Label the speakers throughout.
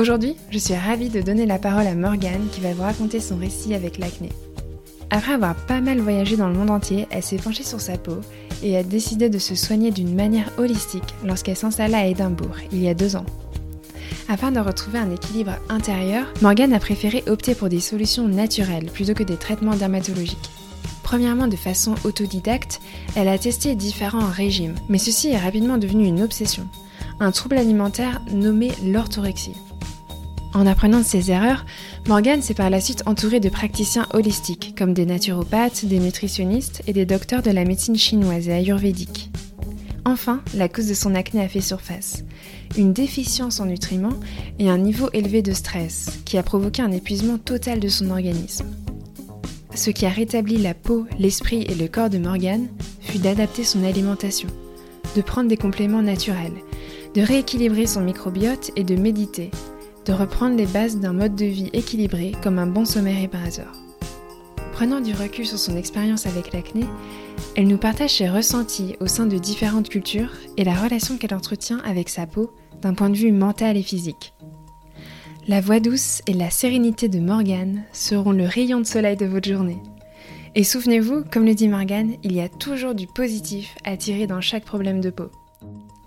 Speaker 1: Aujourd'hui, je suis ravie de donner la parole à Morgane qui va vous raconter son récit avec l'acné. Après avoir pas mal voyagé dans le monde entier, elle s'est penchée sur sa peau et a décidé de se soigner d'une manière holistique lorsqu'elle s'installa à Édimbourg il y a deux ans. Afin de retrouver un équilibre intérieur, Morgane a préféré opter pour des solutions naturelles plutôt que des traitements dermatologiques. Premièrement, de façon autodidacte, elle a testé différents régimes, mais ceci est rapidement devenu une obsession, un trouble alimentaire nommé l'orthorexie. En apprenant de ses erreurs, Morgane s'est par la suite entourée de praticiens holistiques, comme des naturopathes, des nutritionnistes et des docteurs de la médecine chinoise et ayurvédique. Enfin, la cause de son acné a fait surface. Une déficience en nutriments et un niveau élevé de stress, qui a provoqué un épuisement total de son organisme. Ce qui a rétabli la peau, l'esprit et le corps de Morgane fut d'adapter son alimentation, de prendre des compléments naturels, de rééquilibrer son microbiote et de méditer, de reprendre les bases d'un mode de vie équilibré comme un bon sommeil réparateur. Prenant du recul sur son expérience avec l'acné, elle nous partage ses ressentis au sein de différentes cultures et la relation qu'elle entretient avec sa peau d'un point de vue mental et physique. La voix douce et la sérénité de Morgane seront le rayon de soleil de votre journée. Et souvenez-vous, comme le dit Morgane, il y a toujours du positif à tirer dans chaque problème de peau.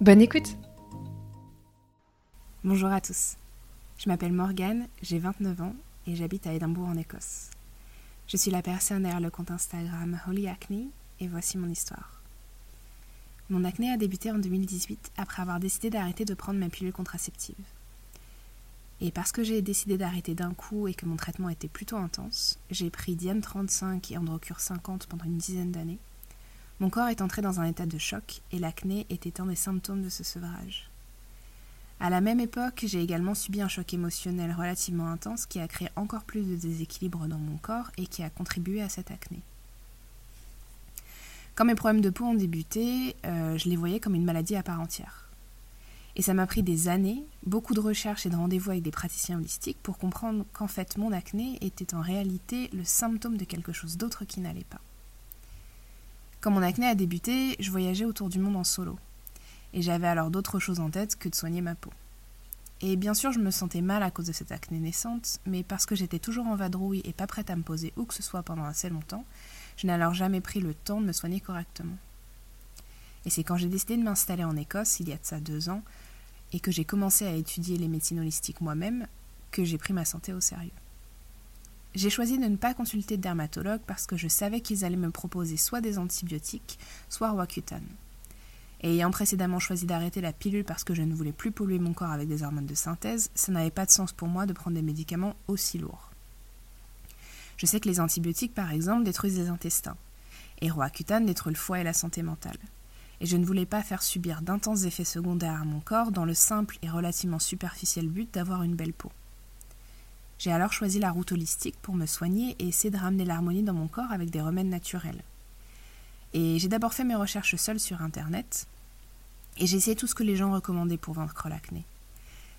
Speaker 1: Bonne écoute
Speaker 2: Bonjour à tous. Je m'appelle Morgane, j'ai 29 ans et j'habite à Édimbourg en Écosse. Je suis la personne derrière le compte Instagram Holy Acne et voici mon histoire. Mon acné a débuté en 2018 après avoir décidé d'arrêter de prendre ma pilule contraceptive. Et parce que j'ai décidé d'arrêter d'un coup et que mon traitement était plutôt intense, j'ai pris Diane 35 et Androcure 50 pendant une dizaine d'années. Mon corps est entré dans un état de choc et l'acné était un des symptômes de ce sevrage. À la même époque, j'ai également subi un choc émotionnel relativement intense qui a créé encore plus de déséquilibre dans mon corps et qui a contribué à cette acné. Quand mes problèmes de peau ont débuté, euh, je les voyais comme une maladie à part entière. Et ça m'a pris des années, beaucoup de recherches et de rendez-vous avec des praticiens holistiques pour comprendre qu'en fait mon acné était en réalité le symptôme de quelque chose d'autre qui n'allait pas. Quand mon acné a débuté, je voyageais autour du monde en solo et j'avais alors d'autres choses en tête que de soigner ma peau. Et bien sûr, je me sentais mal à cause de cette acné naissante, mais parce que j'étais toujours en vadrouille et pas prête à me poser où que ce soit pendant assez longtemps, je n'ai alors jamais pris le temps de me soigner correctement. Et c'est quand j'ai décidé de m'installer en Écosse, il y a de ça deux ans, et que j'ai commencé à étudier les médecines holistiques moi-même, que j'ai pris ma santé au sérieux. J'ai choisi de ne pas consulter de dermatologue parce que je savais qu'ils allaient me proposer soit des antibiotiques, soit Roaccutane. Et ayant précédemment choisi d'arrêter la pilule parce que je ne voulais plus polluer mon corps avec des hormones de synthèse, ça n'avait pas de sens pour moi de prendre des médicaments aussi lourds. Je sais que les antibiotiques, par exemple, détruisent les intestins, et Roaccutane détruit le foie et la santé mentale. Et je ne voulais pas faire subir d'intenses effets secondaires à mon corps dans le simple et relativement superficiel but d'avoir une belle peau. J'ai alors choisi la route holistique pour me soigner et essayer de ramener l'harmonie dans mon corps avec des remèdes naturels. Et j'ai d'abord fait mes recherches seule sur Internet, et j'ai essayé tout ce que les gens recommandaient pour vaincre l'acné.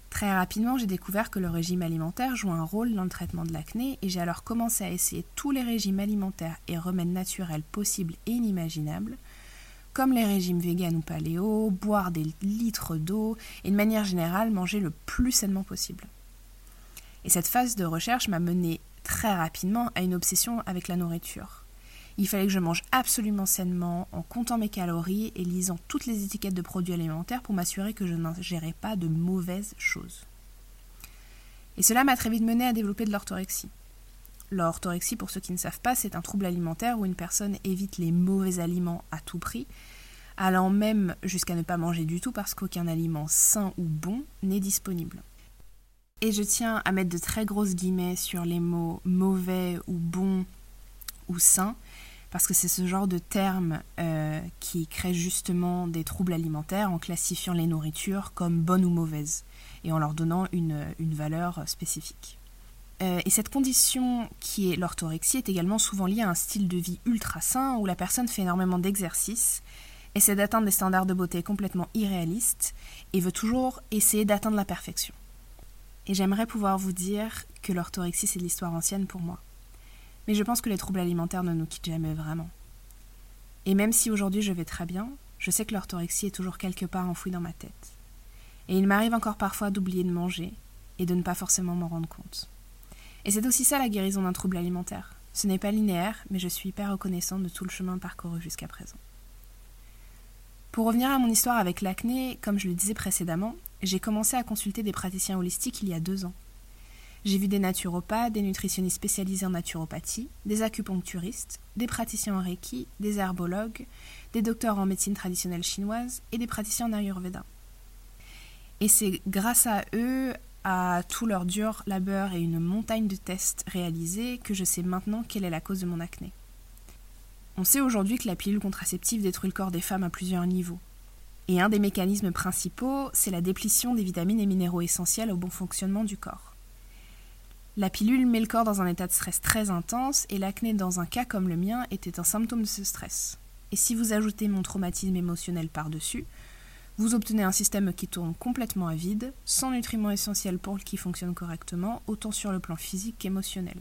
Speaker 2: Très rapidement, j'ai découvert que le régime alimentaire joue un rôle dans le traitement de l'acné, et j'ai alors commencé à essayer tous les régimes alimentaires et remèdes naturels possibles et inimaginables, comme les régimes véganes ou paléo, boire des litres d'eau, et de manière générale manger le plus sainement possible. Et cette phase de recherche m'a mené très rapidement à une obsession avec la nourriture. Il fallait que je mange absolument sainement, en comptant mes calories et lisant toutes les étiquettes de produits alimentaires pour m'assurer que je n'ingérais pas de mauvaises choses. Et cela m'a très vite mené à développer de l'orthorexie. L'orthorexie, pour ceux qui ne savent pas, c'est un trouble alimentaire où une personne évite les mauvais aliments à tout prix, allant même jusqu'à ne pas manger du tout parce qu'aucun aliment sain ou bon n'est disponible. Et je tiens à mettre de très grosses guillemets sur les mots mauvais ou bon ou sain, parce que c'est ce genre de terme euh, qui crée justement des troubles alimentaires en classifiant les nourritures comme bonnes ou mauvaises et en leur donnant une, valeur spécifique. Euh, et cette condition qui est l'orthorexie est également souvent liée à un style de vie ultra sain où la personne fait énormément d'exercices, essaie d'atteindre des standards de beauté complètement irréalistes et veut toujours essayer d'atteindre la perfection. Et j'aimerais pouvoir vous dire que l'orthorexie c'est de l'histoire ancienne pour moi. Mais je pense que les troubles alimentaires ne nous quittent jamais vraiment. Et même si aujourd'hui je vais très bien, je sais que l'orthorexie est toujours quelque part enfouie dans ma tête. Et il m'arrive encore parfois d'oublier de manger et de ne pas forcément m'en rendre compte. Et c'est aussi ça la guérison d'un trouble alimentaire. Ce n'est pas linéaire, mais je suis hyper reconnaissante de tout le chemin parcouru jusqu'à présent. Pour revenir à mon histoire avec l'acné, comme je le disais précédemment, j'ai commencé à consulter des praticiens holistiques il y a deux ans. J'ai vu des naturopathes, des nutritionnistes spécialisés en naturopathie, des acupuncturistes, des praticiens en Reiki, des herbologues, des docteurs en médecine traditionnelle chinoise et des praticiens en Ayurveda. Et c'est grâce à eux, à tout leur dur labeur et une montagne de tests réalisés que je sais maintenant quelle est la cause de mon acné. On sait aujourd'hui que la pilule contraceptive détruit le corps des femmes à plusieurs niveaux. Et un des mécanismes principaux, c'est la déplétion des vitamines et minéraux essentiels au bon fonctionnement du corps. La pilule met le corps dans un état de stress très intense et l'acné dans un cas comme le mien était un symptôme de ce stress. Et si vous ajoutez mon traumatisme émotionnel par-dessus, vous obtenez un système qui tourne complètement à vide, sans nutriments essentiels pour qui fonctionne correctement, autant sur le plan physique qu'émotionnel.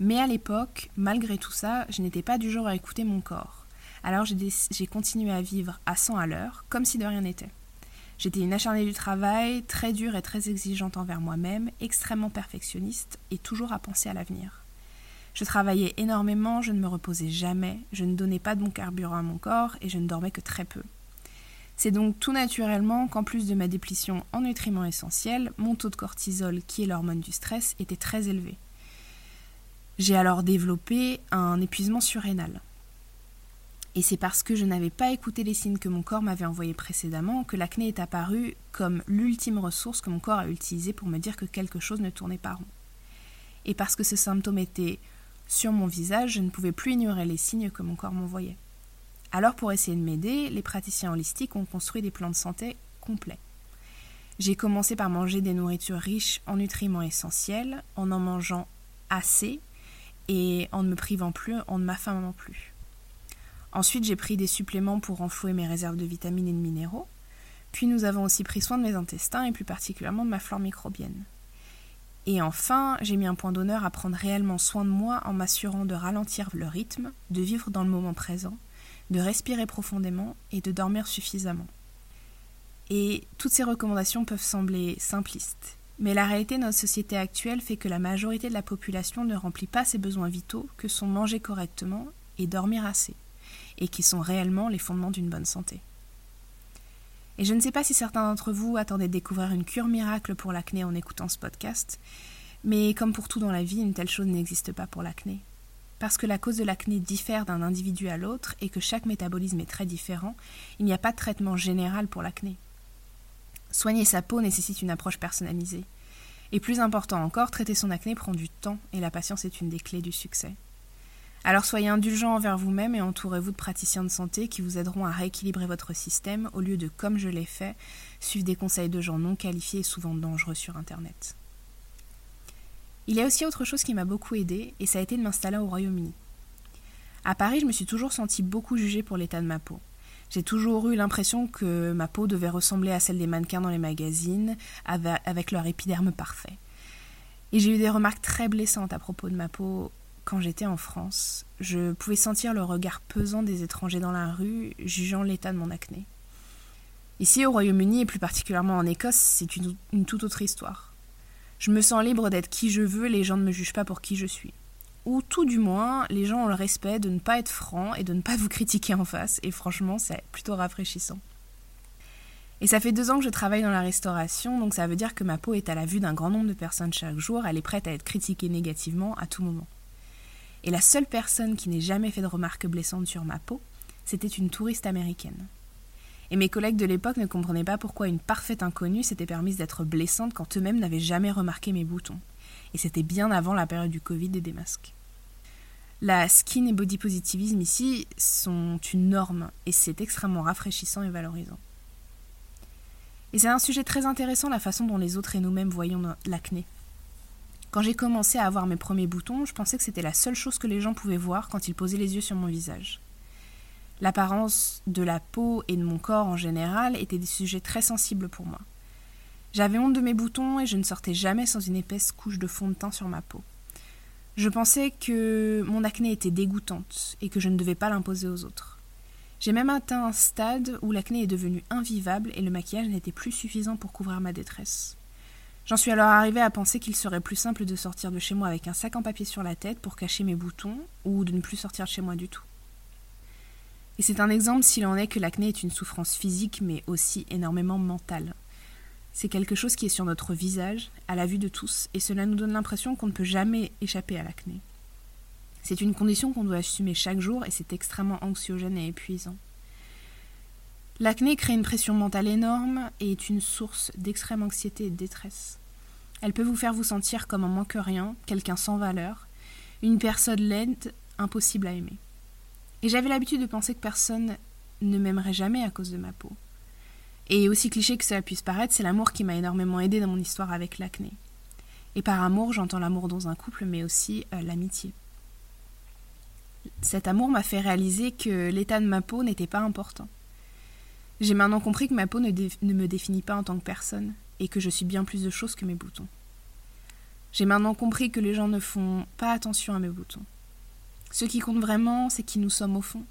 Speaker 2: Mais à l'époque, malgré tout ça, je n'étais pas du genre à écouter mon corps. Alors j'ai continué à vivre à 100 à l'heure, comme si de rien n'était. J'étais une acharnée du travail, très dure et très exigeante envers moi-même, extrêmement perfectionniste et toujours à penser à l'avenir. Je travaillais énormément, je ne me reposais jamais, je ne donnais pas de bon carburant à mon corps et je ne dormais que très peu. C'est donc tout naturellement qu'en plus de ma déplétion en nutriments essentiels, mon taux de cortisol, qui est l'hormone du stress, était très élevé. J'ai alors développé un épuisement surrénal. Et c'est parce que je n'avais pas écouté les signes que mon corps m'avait envoyés précédemment que l'acné est apparu comme l'ultime ressource que mon corps a utilisée pour me dire que quelque chose ne tournait pas rond. Et parce que ce symptôme était sur mon visage, je ne pouvais plus ignorer les signes que mon corps m'envoyait. Alors pour essayer de m'aider, les praticiens holistiques ont construit des plans de santé complets. J'ai commencé par manger des nourritures riches en nutriments essentiels, en en mangeant assez et en ne me privant plus, en ne m'affamant plus. Ensuite, j'ai pris des suppléments pour renflouer mes réserves de vitamines et de minéraux. Puis nous avons aussi pris soin de mes intestins et plus particulièrement de ma flore microbienne. Et enfin, j'ai mis un point d'honneur à prendre réellement soin de moi en m'assurant de ralentir le rythme, de vivre dans le moment présent de respirer profondément et de dormir suffisamment. Et toutes ces recommandations peuvent sembler simplistes, mais la réalité de notre société actuelle fait que la majorité de la population ne remplit pas ses besoins vitaux que sont manger correctement et dormir assez, et qui sont réellement les fondements d'une bonne santé. Et je ne sais pas si certains d'entre vous attendaient de découvrir une cure miracle pour l'acné en écoutant ce podcast, mais comme pour tout dans la vie, une telle chose n'existe pas pour l'acné parce que la cause de l'acné diffère d'un individu à l'autre et que chaque métabolisme est très différent, il n'y a pas de traitement général pour l'acné. Soigner sa peau nécessite une approche personnalisée. Et plus important encore, traiter son acné prend du temps et la patience est une des clés du succès. Alors soyez indulgent envers vous-même et entourez-vous de praticiens de santé qui vous aideront à rééquilibrer votre système au lieu de, comme je l'ai fait, suivre des conseils de gens non qualifiés et souvent dangereux sur Internet. Il y a aussi autre chose qui m'a beaucoup aidé, et ça a été de m'installer au Royaume-Uni. À Paris, je me suis toujours sentie beaucoup jugée pour l'état de ma peau. J'ai toujours eu l'impression que ma peau devait ressembler à celle des mannequins dans les magazines, avec leur épiderme parfait. Et j'ai eu des remarques très blessantes à propos de ma peau quand j'étais en France. Je pouvais sentir le regard pesant des étrangers dans la rue, jugeant l'état de mon acné. Ici, au Royaume-Uni, et plus particulièrement en Écosse, c'est une toute autre histoire. Je me sens libre d'être qui je veux, les gens ne me jugent pas pour qui je suis. Ou tout du moins, les gens ont le respect de ne pas être franc et de ne pas vous critiquer en face, et franchement, c'est plutôt rafraîchissant. Et ça fait deux ans que je travaille dans la restauration, donc ça veut dire que ma peau est à la vue d'un grand nombre de personnes chaque jour, elle est prête à être critiquée négativement à tout moment. Et la seule personne qui n'ait jamais fait de remarques blessantes sur ma peau, c'était une touriste américaine. Et mes collègues de l'époque ne comprenaient pas pourquoi une parfaite inconnue s'était permise d'être blessante quand eux-mêmes n'avaient jamais remarqué mes boutons. Et c'était bien avant la période du Covid et des masques. La skin et body positivisme ici sont une norme et c'est extrêmement rafraîchissant et valorisant. Et c'est un sujet très intéressant la façon dont les autres et nous-mêmes voyons l'acné. Quand j'ai commencé à avoir mes premiers boutons, je pensais que c'était la seule chose que les gens pouvaient voir quand ils posaient les yeux sur mon visage. L'apparence de la peau et de mon corps en général étaient des sujets très sensibles pour moi. J'avais honte de mes boutons et je ne sortais jamais sans une épaisse couche de fond de teint sur ma peau. Je pensais que mon acné était dégoûtante et que je ne devais pas l'imposer aux autres. J'ai même atteint un stade où l'acné est devenu invivable et le maquillage n'était plus suffisant pour couvrir ma détresse. J'en suis alors arrivée à penser qu'il serait plus simple de sortir de chez moi avec un sac en papier sur la tête pour cacher mes boutons ou de ne plus sortir de chez moi du tout. Et c'est un exemple s'il en est que l'acné est une souffrance physique mais aussi énormément mentale. C'est quelque chose qui est sur notre visage, à la vue de tous, et cela nous donne l'impression qu'on ne peut jamais échapper à l'acné. C'est une condition qu'on doit assumer chaque jour et c'est extrêmement anxiogène et épuisant. L'acné crée une pression mentale énorme et est une source d'extrême anxiété et de détresse. Elle peut vous faire vous sentir comme un moins que rien, quelqu'un sans valeur, une personne laide, impossible à aimer. Et j'avais l'habitude de penser que personne ne m'aimerait jamais à cause de ma peau. Et aussi cliché que cela puisse paraître, c'est l'amour qui m'a énormément aidé dans mon histoire avec l'acné. Et par amour, j'entends l'amour dans un couple, mais aussi euh, l'amitié. Cet amour m'a fait réaliser que l'état de ma peau n'était pas important. J'ai maintenant compris que ma peau ne, me définit pas en tant que personne, et que je suis bien plus de choses que mes boutons. J'ai maintenant compris que les gens ne font pas attention à mes boutons. Ce qui compte vraiment, c'est qui nous sommes au fond.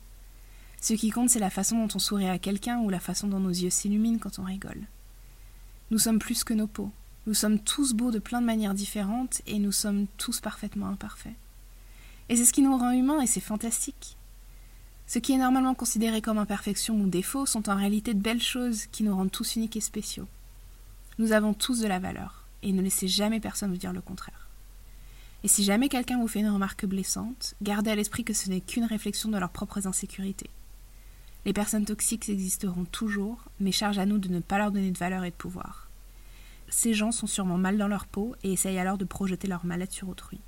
Speaker 2: Ce qui compte, c'est la façon dont on sourit à quelqu'un ou la façon dont nos yeux s'illuminent quand on rigole. Nous sommes plus que nos peaux. Nous sommes tous beaux de plein de manières différentes et nous sommes tous parfaitement imparfaits. Et c'est ce qui nous rend humains et c'est fantastique. Ce qui est normalement considéré comme imperfection ou défaut sont en réalité de belles choses qui nous rendent tous uniques et spéciaux. Nous avons tous de la valeur et ne laissez jamais personne vous dire le contraire. Et si jamais quelqu'un vous fait une remarque blessante, gardez à l'esprit que ce n'est qu'une réflexion de leurs propres insécurités. Les personnes toxiques existeront toujours, mais charge à nous de ne pas leur donner de valeur et de pouvoir. Ces gens sont sûrement mal dans leur peau et essayent alors de projeter leur mal-être sur autrui.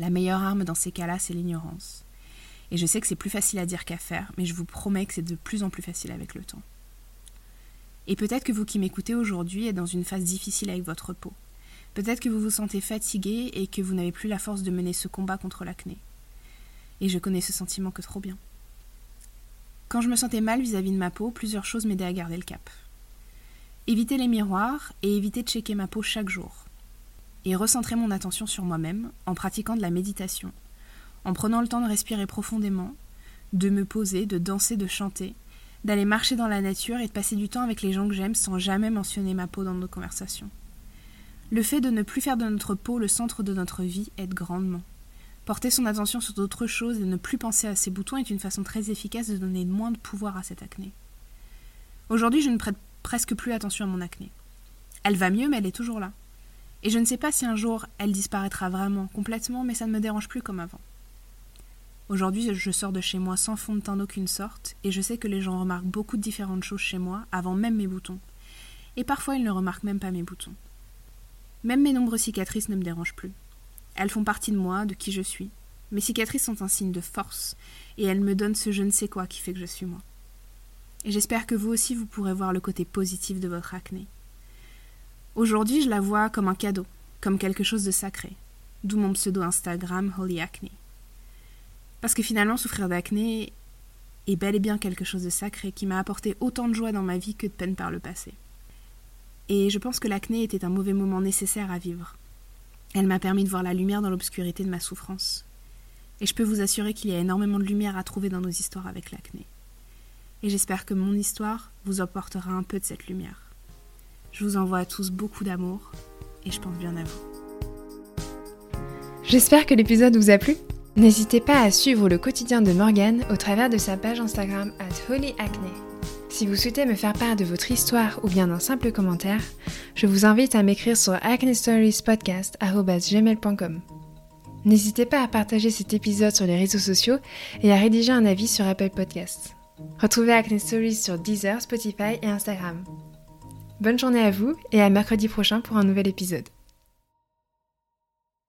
Speaker 2: La meilleure arme dans ces cas-là, c'est l'ignorance. Et je sais que c'est plus facile à dire qu'à faire, mais je vous promets que c'est de plus en plus facile avec le temps. Et peut-être que vous qui m'écoutez aujourd'hui êtes dans une phase difficile avec votre peau. Peut-être que vous vous sentez fatigué et que vous n'avez plus la force de mener ce combat contre l'acné. Et je connais ce sentiment que trop bien. Quand je me sentais mal vis-à-vis de ma peau, plusieurs choses m'aidaient à garder le cap. Éviter les miroirs et éviter de checker ma peau chaque jour. Et recentrer mon attention sur moi-même en pratiquant de la méditation, en prenant le temps de respirer profondément, de me poser, de danser, de chanter, d'aller marcher dans la nature et de passer du temps avec les gens que j'aime sans jamais mentionner ma peau dans nos conversations. Le fait de ne plus faire de notre peau le centre de notre vie aide grandement. Porter son attention sur d'autres choses et ne plus penser à ses boutons est une façon très efficace de donner moins de pouvoir à cette acné. Aujourd'hui, je ne prête presque plus attention à mon acné. Elle va mieux, mais elle est toujours là. Et je ne sais pas si un jour elle disparaîtra vraiment, complètement, mais ça ne me dérange plus comme avant. Aujourd'hui, je sors de chez moi sans fond de teint d'aucune sorte, et je sais que les gens remarquent beaucoup de différentes choses chez moi avant même mes boutons. Et parfois, ils ne remarquent même pas mes boutons. Même mes nombreuses cicatrices ne me dérangent plus. Elles font partie de moi, de qui je suis. Mes cicatrices sont un signe de force, et elles me donnent ce je ne sais quoi qui fait que je suis moi. Et j'espère que vous aussi vous pourrez voir le côté positif de votre acné. Aujourd'hui, je la vois comme un cadeau, comme quelque chose de sacré, d'où mon pseudo Instagram Holy Acne. Parce que finalement, souffrir d'acné est bel et bien quelque chose de sacré qui m'a apporté autant de joie dans ma vie que de peine par le passé. Et je pense que l'acné était un mauvais moment nécessaire à vivre. Elle m'a permis de voir la lumière dans l'obscurité de ma souffrance. Et je peux vous assurer qu'il y a énormément de lumière à trouver dans nos histoires avec l'acné. Et j'espère que mon histoire vous apportera un peu de cette lumière. Je vous envoie à tous beaucoup d'amour et je pense bien à vous.
Speaker 1: J'espère que l'épisode vous a plu. N'hésitez pas à suivre le quotidien de Morgane au travers de sa page Instagram at holyacne. Si vous souhaitez me faire part de votre histoire ou bien d'un simple commentaire, je vous invite à m'écrire sur acnestoriespodcast.gmail.com. N'hésitez pas à partager cet épisode sur les réseaux sociaux et à rédiger un avis sur Apple Podcasts. Retrouvez Acne Stories sur Deezer, Spotify et Instagram. Bonne journée à vous et à mercredi prochain pour un nouvel épisode.